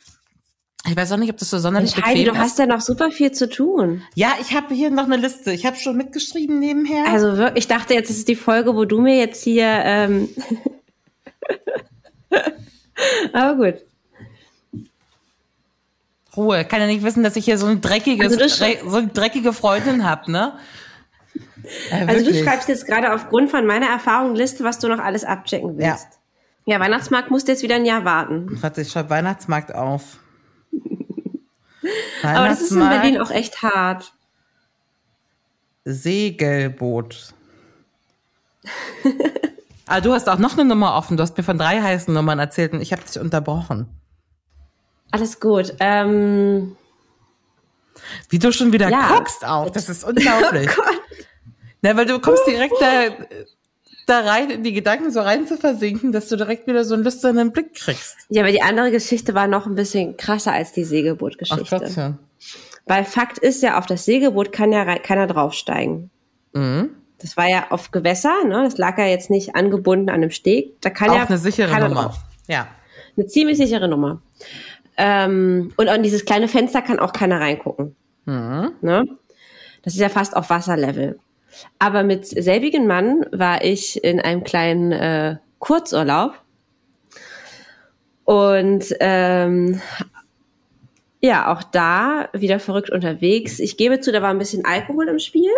Ich weiß auch nicht, ob das so sonderlich Mensch, Heidi, du hast ja noch super viel zu tun. Ja, ich habe hier noch eine Liste. Ich habe schon mitgeschrieben nebenher. Also wirklich, ich dachte jetzt, das ist die Folge, wo du mir jetzt hier. Ähm Aber gut. Ruhe. Kann ja nicht wissen, dass ich hier so ein dreckiges, Also so eine dreckige Freundin hab, ne? Ja, Also du schreibst jetzt gerade aufgrund von meiner Erfahrung Liste, was du noch alles abchecken Ja. willst. Ja, Weihnachtsmarkt musst du jetzt wieder ein Jahr warten. Warte, ich schreibe Weihnachtsmarkt auf. Aber das ist in Weihnachtsmarkt, Berlin auch echt hart. Segelboot. ah, du hast auch noch eine Nummer offen. Du hast mir von drei heißen Nummern erzählt und ich habe dich unterbrochen. Alles gut. Ähm, Wie du schon wieder Ja. guckst auch. Das ist unglaublich. Oh Gott. Na, weil du kommst direkt da, da rein, in die Gedanken so rein zu versinken, dass du direkt wieder so einen lüsternen Blick kriegst. Ja, aber die andere Geschichte war noch ein bisschen krasser als die Ach Segelboot-Geschichte. Gottchen. Weil Fakt ist ja, auf das Segelboot kann ja keiner draufsteigen. Mhm. Das war ja auf Gewässer, ne? Das lag ja jetzt nicht angebunden an einem Steg. Da kann Auch ja eine sichere Nummer. drauf. Ja. Eine ziemlich sichere Nummer. Ähm, und an dieses kleine Fenster kann auch keiner reingucken. Mhm. Ne? Das ist ja fast auf Wasserlevel. Aber mit selbigen Mann war ich in einem kleinen äh, Kurzurlaub. Und ähm, ja, auch da wieder verrückt unterwegs. Ich gebe zu, da war ein bisschen Alkohol im Spiel.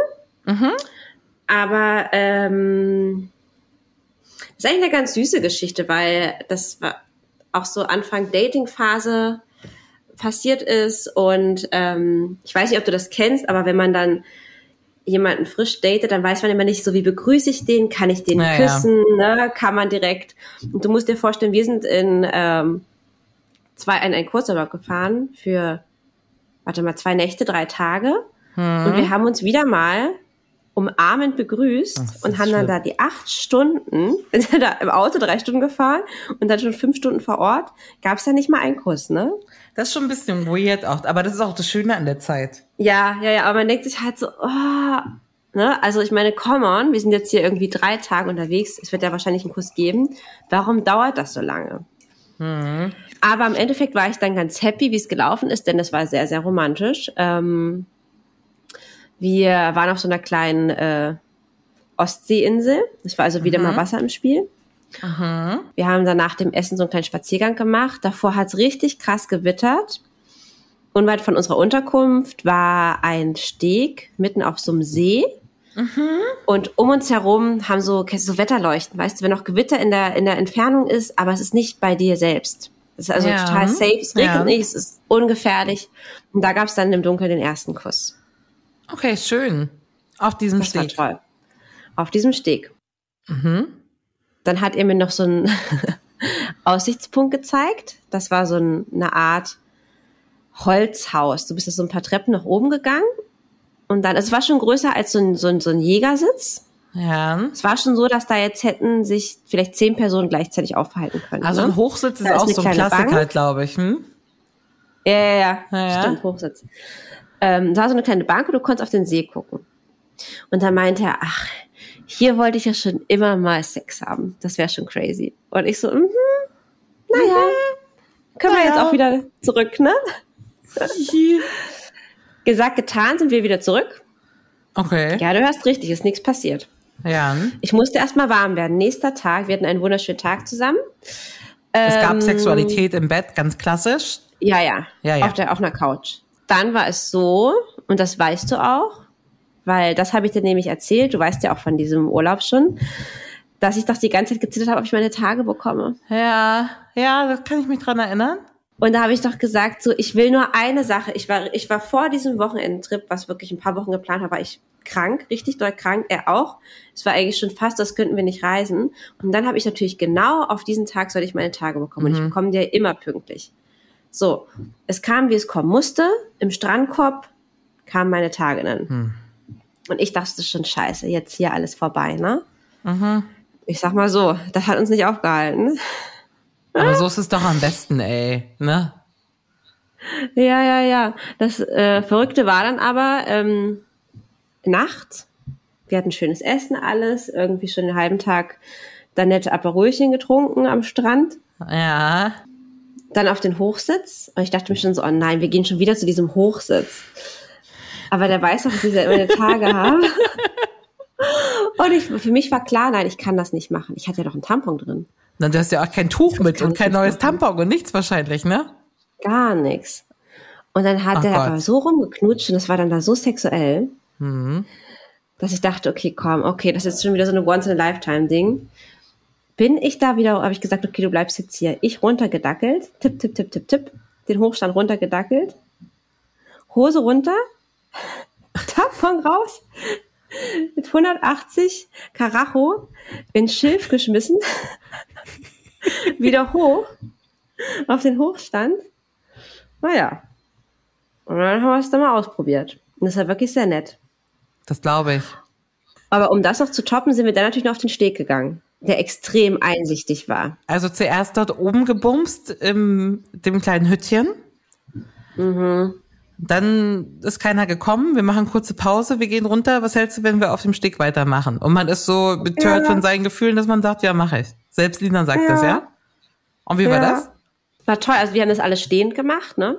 Aber ähm, das ist eigentlich eine ganz süße Geschichte, weil das war auch so Anfang Dating-Phase passiert ist. Und ähm, ich weiß nicht, ob du das kennst, aber wenn man dann jemanden frisch datet, dann weiß man immer nicht so, wie begrüße ich den, kann ich den Ja, ja. küssen, ne? kann man direkt. Und du musst dir vorstellen, wir sind in ähm, zwei in einen Kurzurlaub gefahren für, warte mal, zwei Nächte, drei Tage. Mhm. Und wir haben uns wieder mal umarmend begrüßt Ach, und haben dann schlimm. da die acht Stunden, sind da im Auto drei Stunden gefahren und dann schon fünf Stunden vor Ort, gab es da nicht mal einen Kuss, ne? Das ist schon ein bisschen weird auch, aber das ist auch das Schöne an der Zeit. Ja, ja, ja, aber man denkt sich halt so, oh, ne? Also ich meine, come on, wir sind jetzt hier irgendwie drei Tage unterwegs, es wird ja wahrscheinlich einen Kuss geben. Warum dauert das so lange? Aber im Endeffekt war ich dann ganz happy, wie es gelaufen ist, denn es war sehr, sehr romantisch. Ähm, wir waren auf so einer kleinen äh, Ostseeinsel. Es war also wieder mal Wasser im Spiel. Wir haben dann nach dem Essen so einen kleinen Spaziergang gemacht. Davor hat es richtig krass gewittert. Unweit von unserer Unterkunft war ein Steg mitten auf so einem See. Und um uns herum haben so, so Wetterleuchten, weißt du, wenn noch Gewitter in der, in der Entfernung ist, aber es ist nicht bei dir selbst. Es ist also Ja. total safe, es regnet Ja. nicht, es ist ungefährlich. Und da gab es dann im Dunkeln den ersten Kuss. Okay, schön. Auf diesem Das war Steg. toll. Auf diesem Steg. Mhm. Dann hat er mir noch so einen Aussichtspunkt gezeigt. Das war so ein, eine Art Holzhaus. Du bist da so ein paar Treppen nach oben gegangen. Und dann, es war schon größer als so ein, so ein, so ein Jägersitz. Ja. Es war schon so, dass da jetzt hätten sich vielleicht zehn Personen gleichzeitig aufhalten können. Also ne? ein Hochsitz ist Da auch so ein Klassiker, glaube ich. Hm? Ja, ja, ja. Ja, ja. Stimmt, Hochsitz. Ähm, da war so eine kleine Bank und du konntest auf den See gucken. Und dann meinte er, ach, hier wollte ich ja schon immer mal Sex haben. Das wäre schon crazy. Und ich so, mhm, naja, können wir Naja. jetzt auch wieder zurück, ne? Gesagt, getan, sind wir wieder zurück. Okay. Ja, du hörst richtig, ist nichts passiert. Ja. Ich musste erstmal warm werden. Nächster Tag, wir hatten einen wunderschönen Tag zusammen. Es gab Ähm, Sexualität im Bett, ganz klassisch. Ja, ja. Ja, ja. Auf, der, auf einer Couch. Dann war es so, und das weißt du auch, weil das habe ich dir nämlich erzählt, du weißt ja auch von diesem Urlaub schon, dass ich doch die ganze Zeit gezittert habe, ob ich meine Tage bekomme. Ja, ja, das kann ich mich dran erinnern. Und da habe ich doch gesagt, so, ich will nur eine Sache. Ich war, ich war vor diesem Wochenendtrip, was wirklich ein paar Wochen geplant war, war ich krank, richtig doll krank, er auch. Es war eigentlich schon fast, das könnten wir nicht reisen. Und dann habe ich natürlich genau auf diesen Tag soll ich meine Tage bekommen. Und ich bekomme die ja immer pünktlich. So, es kam, wie es kommen musste. Im Strandkorb kamen meine Tage dann. Und ich dachte schon, scheiße, jetzt hier alles vorbei, ne? Ich sag mal so, das hat uns nicht aufgehalten. Aber so ist es doch am besten, ey. Ne? Ja, ja, ja. Das äh, Verrückte war dann aber ähm, nachts. Wir hatten schönes Essen, alles. Irgendwie schon den halben Tag dann nette Aperolchen getrunken am Strand. Ja. Dann auf den Hochsitz. Und ich dachte mir schon so, oh nein, wir gehen schon wieder zu diesem Hochsitz. Aber der weiß doch, dass ich ja immer eine Tage habe. Und ich, für mich war klar, nein, ich kann das nicht machen. Ich hatte ja doch einen Tampon drin. Na, du hast ja auch kein Tuch mit und kein neues nicht Tampon und nichts wahrscheinlich, ne? Gar nichts. Und dann hat Ach er aber so rumgeknutscht und das war dann da so sexuell, Mhm. dass ich dachte, okay, komm, okay, das ist schon wieder so eine Once-in-a-Lifetime-Ding. Bin ich da wieder, habe ich gesagt, okay, du bleibst jetzt hier. Ich runtergedackelt, tipp, tipp, tipp, tipp, tipp, den Hochstand runtergedackelt, Hose runter, Tampon raus, mit 180 Karacho ins Schilf geschmissen, wieder hoch, auf den Hochstand. Naja. Und dann haben wir es dann mal ausprobiert. Und das war wirklich sehr nett. Das glaube ich. Aber um das noch zu toppen, sind wir dann natürlich noch auf den Steg gegangen, der extrem einsichtig war. Also zuerst dort oben gebumst, in dem kleinen Hüttchen. Dann ist keiner gekommen, wir machen kurze Pause, wir gehen runter. Was hältst du, wenn wir auf dem Steg weitermachen? Und man ist so betört Ja. von seinen Gefühlen, dass man sagt, ja, mache ich. Selbst Lina sagt Ja. das, ja? Und wie war Ja. das? War toll. Also wir haben das alles stehend gemacht, ne?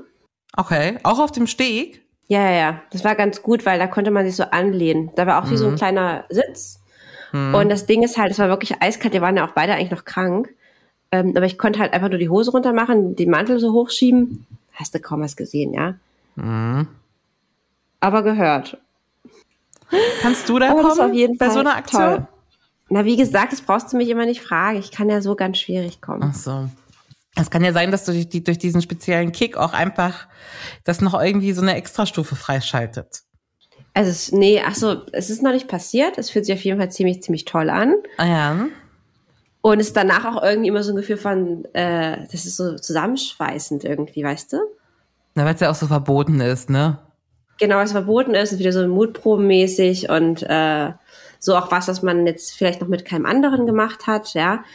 Okay, auch auf dem Steg? Ja, ja, ja. Das war ganz gut, weil da konnte man sich so anlehnen. Da war auch wie so ein kleiner Sitz. Und das Ding ist halt, es war wirklich eiskalt. Wir waren ja auch beide eigentlich noch krank. Ähm, aber ich konnte halt einfach nur die Hose runter machen, den Mantel so hochschieben. Hast du kaum was gesehen, ja? Aber gehört. Kannst du da das kommen auf jeden bei Fall so einer Aktion? toll. Na, wie gesagt, das brauchst du mich immer nicht fragen. Ich kann ja so ganz schwierig kommen. Ach so. Es kann ja sein, dass durch, die, durch diesen speziellen Kick auch einfach das noch irgendwie so eine Extrastufe freischaltet. Also, es, nee, ach so, es ist noch nicht passiert. Es fühlt sich auf jeden Fall ziemlich, ziemlich toll an. Ah ja. Und es ist danach auch irgendwie immer so ein Gefühl von, äh, das ist so zusammenschweißend irgendwie, weißt du? Na, weil es ja auch so verboten ist, ne? Genau, was verboten ist und wieder so mutprobenmäßig und äh, so auch was, was man jetzt vielleicht noch mit keinem anderen gemacht hat, ja.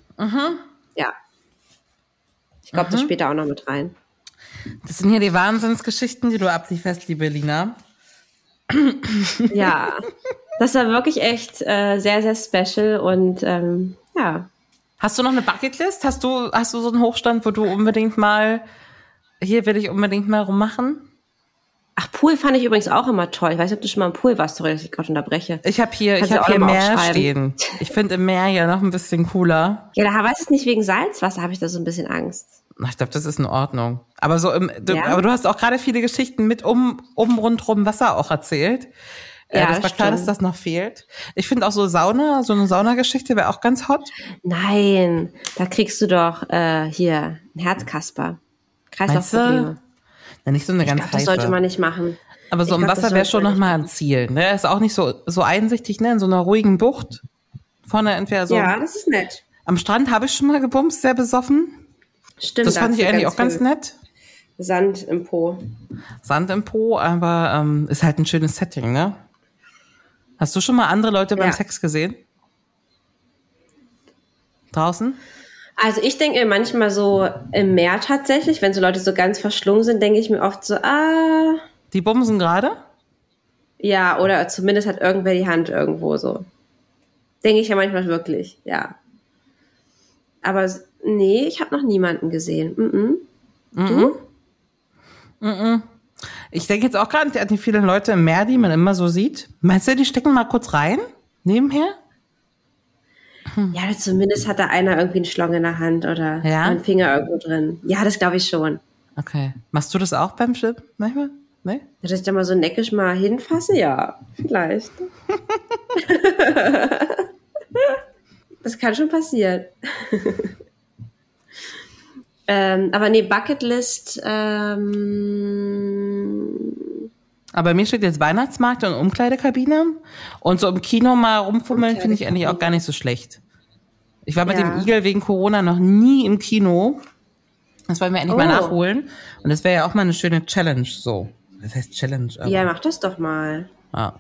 Ja. Ich glaube, das spielt da auch noch mit rein. Das sind hier die Wahnsinnsgeschichten, die du ablieferst, liebe Lina. Ja. Das war wirklich echt äh, sehr, sehr special und ähm, ja. Hast du noch eine Bucketlist? Hast du, hast du so einen Hochstand, wo du unbedingt mal, hier will ich unbedingt mal rummachen? Ach, Pool fand ich übrigens auch immer toll. Ich weiß nicht, ob du schon mal im Pool warst, sorry, dass ich gerade unterbreche. Ich habe hier, Kannst ich auch hier Meer stehen. Ich finde im Meer ja noch ein bisschen cooler. Ja, da weiß ich nicht, wegen Salzwasser habe ich da so ein bisschen Angst. Ich glaube, das ist in Ordnung. Aber so im, du, Ja? aber du hast auch gerade viele Geschichten mit um, um rundrum Wasser auch erzählt. Äh, Ja, das war klar, dass das noch fehlt. Ich finde auch so Sauna, so eine Saunageschichte wäre auch ganz hot. Nein, da kriegst du doch äh, hier ein Herzkasper. Kreislaufprobleme. Ja, nicht so eine Ich ganz glaub, das sollte man nicht machen. aber so ich im glaub, Wasser wäre schon nochmal ein Ziel. Ne? Ist auch nicht so, so einsichtig, ne? In so einer ruhigen Bucht. Vorne entweder so. Ja, das ist nett. Am Strand habe ich schon mal gebumst, sehr besoffen. Stimmt. Das da fand ich eigentlich auch ganz nett. Sand im Po. Sand im Po, aber ähm, ist halt ein schönes Setting, ne? Hast du schon mal andere Leute beim Ja. Sex gesehen? Draußen? Also ich denke manchmal so im Meer tatsächlich, wenn so Leute so ganz verschlungen sind, denke ich mir oft so, ah, Die bumsen gerade? ja, oder zumindest hat irgendwer die Hand irgendwo so. Denke ich ja manchmal wirklich, ja. Aber nee, ich habe noch niemanden gesehen. Mm -mm. Du? Ich denke jetzt auch gerade an die vielen Leute im Meer, die man immer so sieht. Meinst du, die stecken mal kurz rein? Nebenher? Ja, zumindest hat da einer irgendwie einen Schlong in der Hand oder Ja? einen Finger irgendwo drin. Ja, das glaube ich schon. Okay. Machst du das auch beim Schwimmen manchmal? Nee? Dass ich da mal so neckisch mal hinfasse, ja, vielleicht. das kann schon passieren. ähm, aber nee, Bucketlist, ähm, Aber mir steht jetzt Weihnachtsmarkt und Umkleidekabine. Und so im Kino mal rumfummeln finde ich eigentlich auch gar nicht so schlecht. Ich war mit Ja. dem Igel wegen Corona noch nie im Kino. Das wollen wir endlich mal Oh. nachholen. Und das wäre ja auch mal eine schöne Challenge, so. Das heißt Challenge. Aber, ja, mach das doch mal. ja.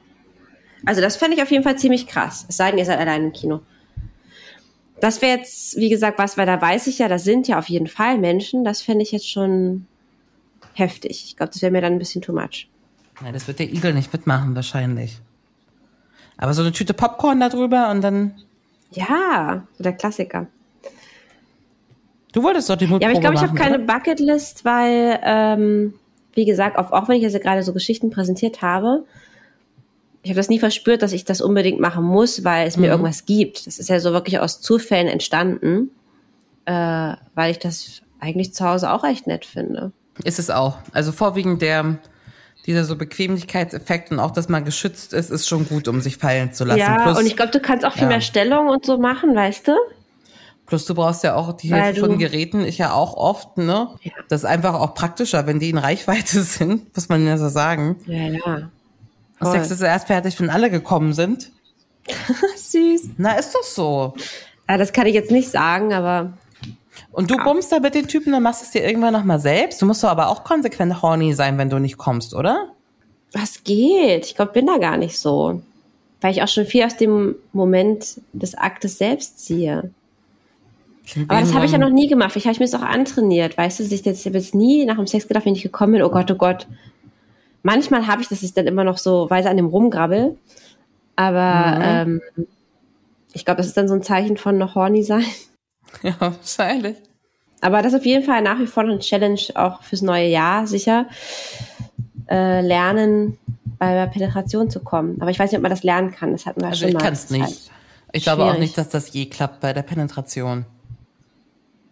Also das fände ich auf jeden Fall ziemlich krass. Es sei denn, ihr seid allein im Kino. Das wäre jetzt, wie gesagt, was, weil da weiß ich ja, das sind ja auf jeden Fall Menschen. Das fände ich jetzt schon heftig. Ich glaube, das wäre mir dann ein bisschen too much. Nein, das wird der Igel nicht mitmachen, wahrscheinlich. Aber so eine Tüte Popcorn da drüber und dann. Ja, so der Klassiker. Du wolltest doch die Mutprobe Ja, aber ich glaube, ich habe keine? Bucketlist, weil, ähm, wie gesagt, auch, auch wenn ich jetzt gerade so Geschichten präsentiert habe, ich habe das nie verspürt, dass ich das unbedingt machen muss, weil es mir Mhm. irgendwas gibt. Das ist ja so wirklich aus Zufällen entstanden, äh, weil ich das eigentlich zu Hause auch echt nett finde. Ist es auch. Also vorwiegend der, dieser so Bequemlichkeitseffekt und auch, dass man geschützt ist, ist schon gut, um sich fallen zu lassen. ja, plus, und ich glaube, du kannst auch viel ja. mehr Stellung und so machen, weißt du? plus du brauchst ja auch die Weil Hilfe von Geräten, ich ja auch oft, ne? Ja. Das ist einfach auch praktischer, wenn die in Reichweite sind, muss man ja so sagen. Ja, ja. Das Sex ist erst fertig, wenn alle gekommen sind. Süß. Na, ist doch so. Ja, das kann ich jetzt nicht sagen, aber Und du bummst da mit den Typen, dann machst du es dir irgendwann nochmal selbst. Du musst doch aber auch konsequent horny sein, wenn du nicht kommst, oder? was geht? Ich glaube, bin da gar nicht so. Weil ich auch schon viel aus dem Moment des Aktes selbst ziehe. Aber das habe ich ja noch nie gemacht. Vielleicht habe ich mir das auch antrainiert. Weißt du, ich ich habe jetzt nie nach dem Sex gedacht, wenn ich gekommen bin, oh Gott, oh Gott, Manchmal habe ich, dass ich dann immer noch so weiter an dem rumgrabbel. Aber Mhm. ähm, ich glaube, das ist dann so ein Zeichen von noch horny sein. Ja, wahrscheinlich. Aber das ist auf jeden Fall nach wie vor eine Challenge auch fürs neue Jahr, sicher. Äh, lernen, bei der Penetration zu kommen. Aber ich weiß nicht, ob man das lernen kann. Das hatten wir Also schon ich mal. kann es Das ist halt nicht. Ich glaube auch nicht, dass das je klappt bei der Penetration.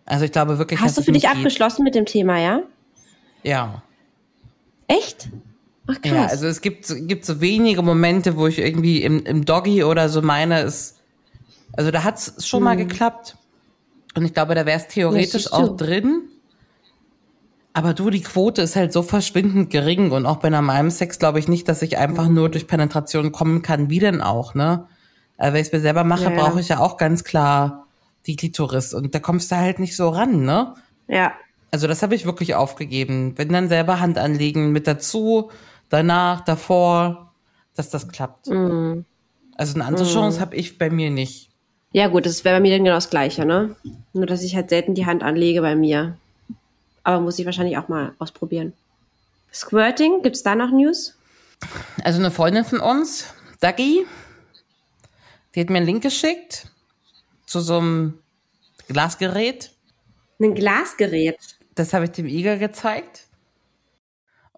Also ich glaube wirklich, Hast dass du für dich nicht geht. abgeschlossen mit dem Thema, ja? Ja. Echt? Ach krass. Ja, also es gibt, so- gibt so wenige Momente, wo ich irgendwie im, im Doggy oder so meine, es, also da hat es schon mal geklappt. Und ich glaube, da wäre es theoretisch auch drin. Aber du, die Quote ist halt so verschwindend gering und auch bei normalem Sex glaube ich nicht, dass ich einfach nur durch Penetration kommen kann. Wie denn auch, ne? Äh, wenn ich es mir selber mache, Ja, ja. brauche ich ja auch ganz klar die Klitoris und da kommst du halt nicht so ran, ne? ja. Also das habe ich wirklich aufgegeben. Wenn dann selber Hand anlegen mit dazu, danach, davor, dass das klappt. Mhm. Also eine andere Chance habe ich bei mir nicht. Ja, gut, das wäre bei mir dann genau das Gleiche, ne? Nur, dass ich halt selten die Hand anlege bei mir. Aber muss ich wahrscheinlich auch mal ausprobieren. Squirting, gibt's da noch News? Also eine Freundin von uns, Dagi, die hat mir einen Link geschickt zu so einem Glasgerät. Ein Glasgerät. Das habe ich dem Igel gezeigt.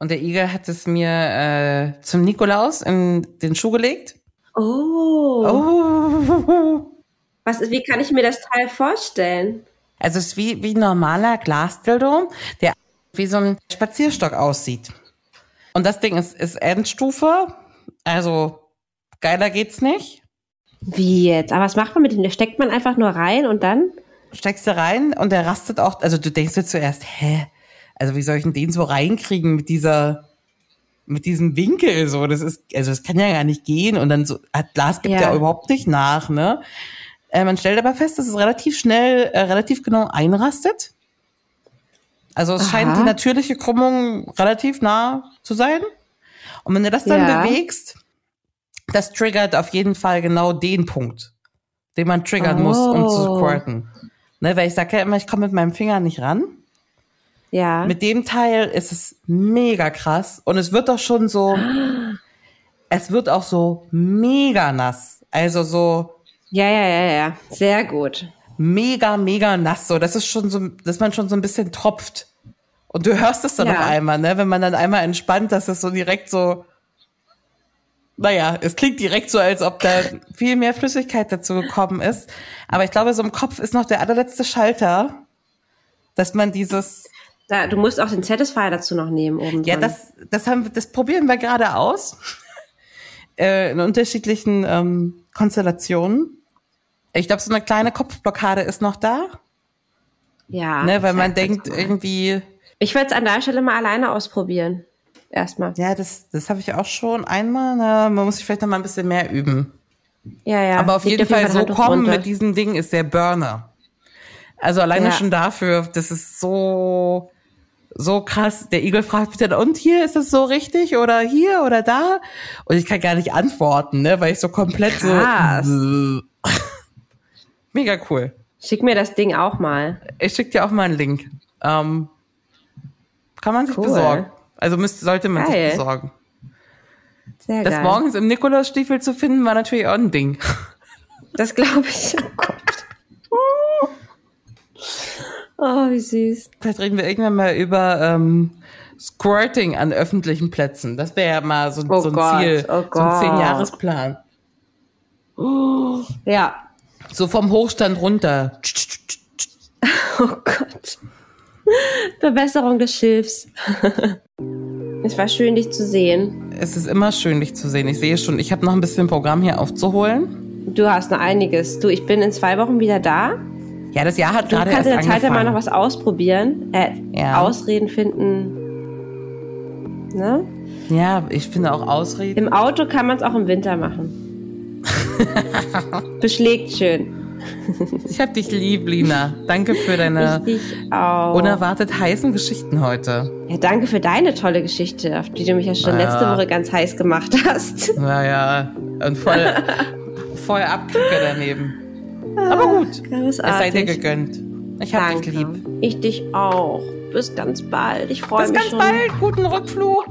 Und der Igel hat es mir äh, zum Nikolaus in den Schuh gelegt. Oh. Oh. Was, wie kann ich mir das Teil vorstellen? Also es ist wie, wie ein normaler Glasdildo, der wie so ein Spazierstock aussieht. Und das Ding ist, ist Endstufe. Also geiler geht's nicht. Wie jetzt? Aber was macht man mit dem? Da steckt man einfach nur rein und dann? Steckst du rein und der rastet auch, also du denkst dir zuerst, hä? Also wie soll ich denn den so reinkriegen mit dieser, mit diesem Winkel so? Das ist, also das kann ja gar nicht gehen. Und dann so, Glas gibt ja, Ja. überhaupt nicht nach, ne? Äh, man stellt aber fest, dass es relativ schnell, äh, relativ genau einrastet. Also es Aha. scheint die natürliche Krümmung relativ nah zu sein. Und wenn du das dann Ja. bewegst, das triggert auf jeden Fall genau den Punkt, den man triggern muss, um zu Oh. squirten. Ne, weil ich sage ja immer, ich komme mit meinem Finger nicht ran. Ja. Mit dem Teil ist es mega krass und es wird auch schon so, es wird auch so mega nass. Also so ja, ja, ja, ja. Sehr gut. mega, mega nass. So, das ist schon so, dass man schon so ein bisschen tropft. Und du hörst es dann Ja. auf einmal, ne? Wenn man dann einmal entspannt, dass es so direkt so, naja, es klingt direkt so, als ob da viel mehr Flüssigkeit dazu gekommen ist. Aber ich glaube, so im Kopf ist noch der allerletzte Schalter, dass man dieses, Da, du musst auch den Satisfier dazu noch nehmen oben. ja, das, das haben, das probieren wir gerade aus. äh, in unterschiedlichen ähm, Konstellationen. Ich glaube, so eine kleine Kopfblockade ist noch da. Ja. Ne, weil man denkt irgendwie, Ich würde es an der Stelle mal alleine ausprobieren. Erstmal. ja, das, das habe ich auch schon einmal. Na, man muss sich vielleicht noch mal ein bisschen mehr üben. Ja, ja. Aber auf Liegt jeden Fall so Handtuch kommen drunter. mit diesem Ding ist der Burner. Also alleine Ja. schon dafür, das ist so, so krass. Der Igel fragt mich dann, und hier ist es so richtig oder hier oder da? Und ich kann gar nicht antworten, ne, weil ich so komplett Krass. so. Mega cool. Schick mir das Ding auch mal. Ich schicke dir auch mal einen Link. Ähm, kann man sich Cool. besorgen. Also müsste, sollte man Geil. sich besorgen. Sehr Das geil. morgens im Nikolausstiefel zu finden, war natürlich auch ein Ding. Das glaube ich. Oh Gott. Oh, wie süß. Vielleicht reden wir irgendwann mal über ähm, Squirting an öffentlichen Plätzen. Das wäre ja mal so, Oh so ein Gott, Ziel, oh so ein. Zehn-Jahres-Plan. Ja. So vom Hochstand runter. Oh Gott. Verbesserung des Schilfs. es war schön, dich zu sehen. Es ist immer schön, dich zu sehen. Ich sehe schon, ich habe noch ein bisschen Programm hier aufzuholen. Du hast noch einiges. Du, ich bin in zwei Wochen wieder da. Ja, das Jahr hat Du gerade kannst erst in der Zeit ja mal angefangen. noch was ausprobieren. Äh, Ja. Ausreden finden. Ne? Ja, ich finde auch Ausreden. Im Auto kann man es auch im Winter machen. Beschlägt schön. Ich hab dich lieb, Lina. Danke für deine unerwartet heißen Geschichten heute. Ja, danke für deine tolle Geschichte, auf die du mich ja schon Ja. letzte Woche ganz heiß gemacht hast. Naja, und voll, voll Abkicke daneben. Aber gut, es sei dir Großartig. gegönnt. Ich hab dich Danke. lieb. Ich dich auch. Bis ganz bald. Ich freue Bis mich ganz schon. bald. Guten Rückflug.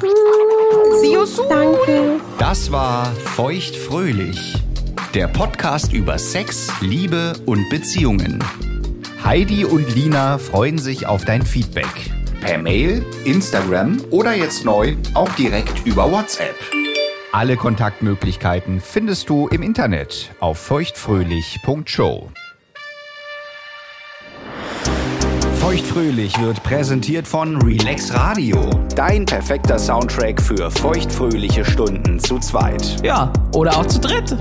See you soon. Danke. Das war Feuchtfröhlich, der Podcast über Sex, Liebe und Beziehungen. Heidi und Lina freuen sich auf dein Feedback. Per Mail, Instagram oder jetzt neu auch direkt über WhatsApp. Alle Kontaktmöglichkeiten findest du im Internet auf feuchtfröhlich.show. Feuchtfröhlich wird präsentiert von Relax Radio. Dein perfekter Soundtrack für feuchtfröhliche Stunden zu zweit. Ja, oder auch zu dritt.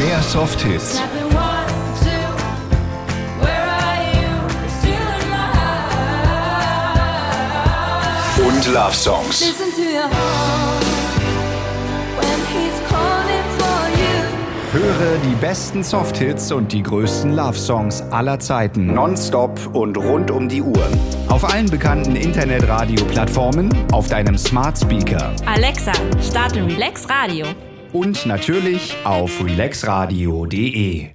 Mehr Softhits, und Love Songs. Höre die besten Softhits und die größten Love Songs aller Zeiten nonstop und rund um die Uhr. Auf allen bekannten Internetradio-Plattformen, auf deinem Smart Speaker Alexa, starte Relax Radio. und natürlich auf relaxradio.de.